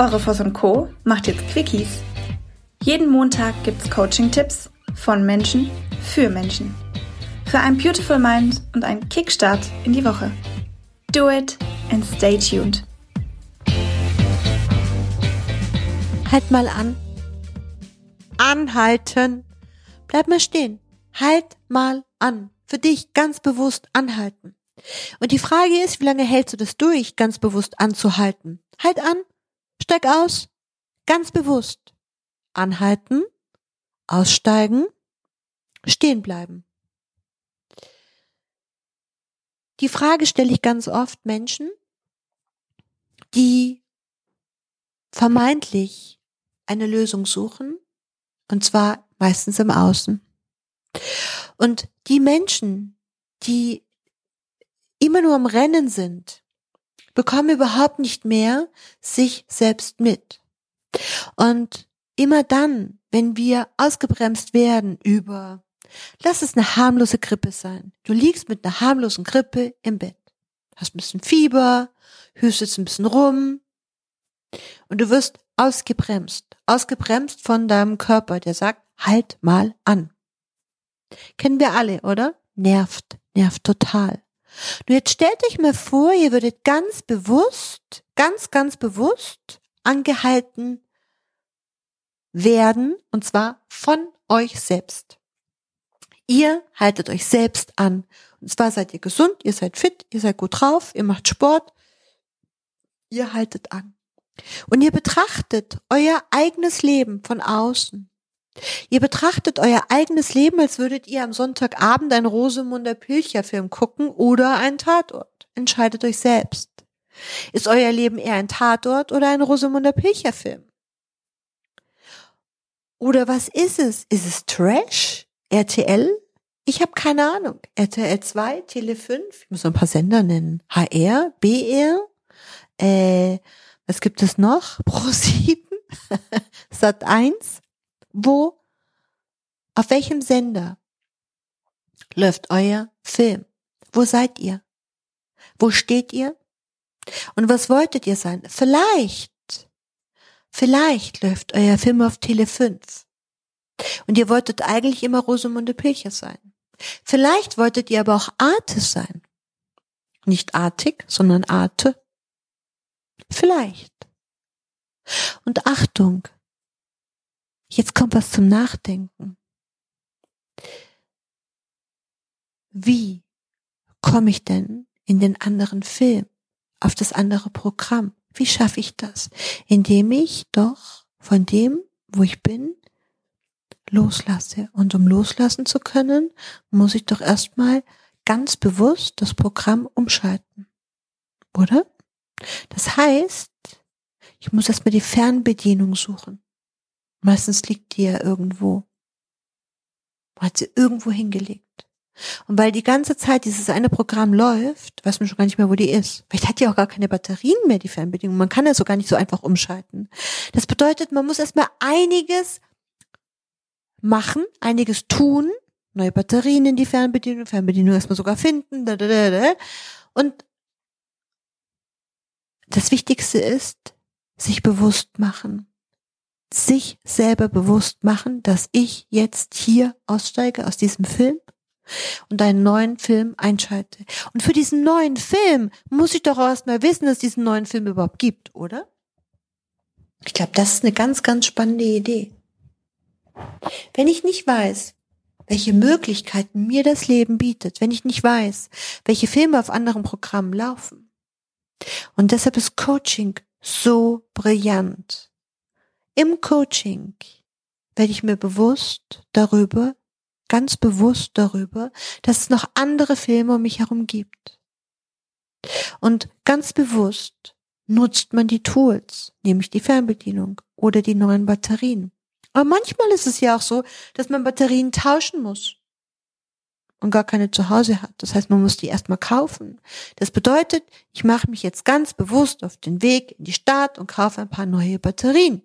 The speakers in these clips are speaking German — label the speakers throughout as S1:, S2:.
S1: Eure Voss und Co. macht jetzt Quickies. Jeden Montag gibt's Coaching-Tipps von Menschen für Menschen. Für ein Beautiful Mind und einen Kickstart in die Woche. Do it and stay tuned.
S2: Halt mal an. Anhalten. Bleib mal stehen. Halt mal an. Für dich ganz bewusst anhalten. Und die Frage ist, wie lange hältst du das durch, ganz bewusst anzuhalten? Halt an, steig aus, ganz bewusst. Anhalten, aussteigen, stehen bleiben. Die Frage stelle ich ganz oft Menschen, die vermeintlich eine Lösung suchen, und zwar meistens im Außen. Und die Menschen, die immer nur am Rennen sind, bekommen überhaupt nicht mehr sich selbst mit. Und immer dann, wenn wir ausgebremst werden über, lass es eine harmlose Grippe sein. Du liegst mit einer harmlosen Grippe im Bett, hast ein bisschen Fieber, hüstest ein bisschen rum und du wirst ausgebremst, ausgebremst von deinem Körper, der sagt, halt mal an. Kennen wir alle, oder? Nervt, nervt total. Nur jetzt stellt euch mal vor, ihr würdet ganz bewusst, ganz, ganz bewusst angehalten werden, und zwar von euch selbst. Ihr haltet euch selbst an. Und zwar seid ihr gesund, ihr seid fit, ihr seid gut drauf, ihr macht Sport. Ihr haltet an. Und ihr betrachtet euer eigenes Leben von außen. Ihr betrachtet euer eigenes Leben, als würdet ihr am Sonntagabend einen Rosemunder Pilcher-Film gucken oder einen Tatort. Entscheidet euch selbst. Ist euer Leben eher ein Tatort oder ein Rosemunder Pilcher-Film? Oder was ist es? Ist es Trash? RTL? Ich habe keine Ahnung. RTL 2, Tele 5, ich muss noch ein paar Sender nennen. HR, BR, äh, was gibt es noch? Pro 7, Sat 1, wo, auf welchem Sender läuft euer Film? Wo seid ihr? Wo steht ihr? Und was wolltet ihr sein? Vielleicht, vielleicht läuft euer Film auf Tele 5. Und ihr wolltet eigentlich immer Rosamunde Pilcher sein. Vielleicht wolltet ihr aber auch Arte sein. Nicht artig, sondern Arte. Vielleicht. Und Achtung, Jetzt kommt was zum Nachdenken. Wie komme ich denn in den anderen Film, auf das andere Programm? Wie schaffe ich das? Indem ich doch von dem, wo ich bin, loslasse. Und um loslassen zu können, muss ich doch erstmal ganz bewusst das Programm umschalten. Oder? Das heißt, ich muss erstmal die Fernbedienung suchen. Meistens liegt die ja irgendwo. Hat sie irgendwo hingelegt. Und weil die ganze Zeit dieses eine Programm läuft, weiß man schon gar nicht mehr, wo die ist. Vielleicht hat die auch gar keine Batterien mehr, die Fernbedienung. Man kann ja so gar nicht so einfach umschalten. Das bedeutet, man muss erstmal einiges machen, einiges tun, neue Batterien in die Fernbedienung, Fernbedienung erstmal sogar finden. Und das Wichtigste ist, sich bewusst machen sich selber bewusst machen, dass ich jetzt hier aussteige aus diesem Film und einen neuen Film einschalte. Und für diesen neuen Film muss ich doch erst mal wissen, dass es diesen neuen Film überhaupt gibt, oder? Ich glaube, das ist eine ganz, ganz spannende Idee. Wenn ich nicht weiß, welche Möglichkeiten mir das Leben bietet, wenn ich nicht weiß, welche Filme auf anderen Programmen laufen. Und deshalb ist Coaching so brillant im Coaching werde ich mir bewusst darüber, ganz bewusst darüber, dass es noch andere Filme um mich herum gibt. Und ganz bewusst nutzt man die Tools, nämlich die Fernbedienung oder die neuen Batterien. Aber manchmal ist es ja auch so, dass man Batterien tauschen muss und gar keine zu Hause hat. Das heißt, man muss die erstmal kaufen. Das bedeutet, ich mache mich jetzt ganz bewusst auf den Weg in die Stadt und kaufe ein paar neue Batterien.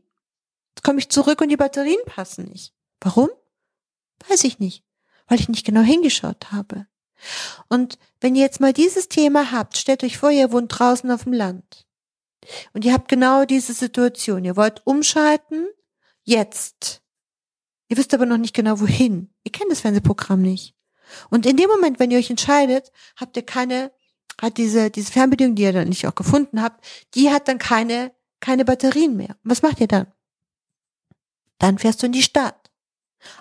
S2: Komme ich zurück und die Batterien passen nicht. Warum? Weiß ich nicht, weil ich nicht genau hingeschaut habe. Und wenn ihr jetzt mal dieses Thema habt, stellt euch vor, ihr wohnt draußen auf dem Land. Und ihr habt genau diese Situation. Ihr wollt umschalten, jetzt. Ihr wisst aber noch nicht genau wohin. Ihr kennt das Fernsehprogramm nicht. Und in dem Moment, wenn ihr euch entscheidet, habt ihr keine, hat diese, diese Fernbedienung, die ihr dann nicht auch gefunden habt, die hat dann keine, keine Batterien mehr. Und was macht ihr dann? Dann fährst du in die Stadt.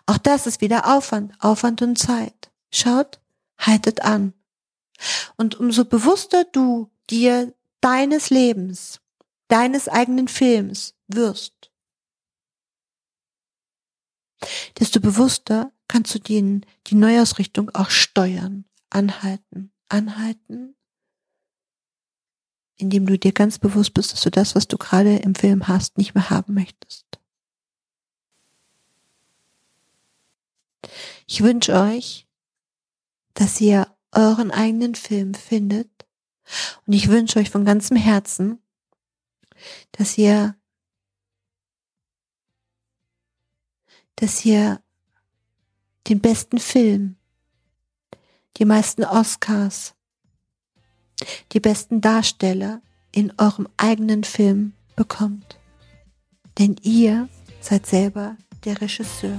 S2: Auch das ist wieder Aufwand, Aufwand und Zeit. Schaut, haltet an. Und umso bewusster du dir deines Lebens, deines eigenen Films wirst, desto bewusster kannst du den, die Neuausrichtung auch steuern, anhalten, anhalten, indem du dir ganz bewusst bist, dass du das, was du gerade im Film hast, nicht mehr haben möchtest. Ich wünsche euch, dass ihr euren eigenen Film findet. Und ich wünsche euch von ganzem Herzen, dass ihr, dass ihr den besten Film, die meisten Oscars, die besten Darsteller in eurem eigenen Film bekommt. Denn ihr seid selber der Regisseur.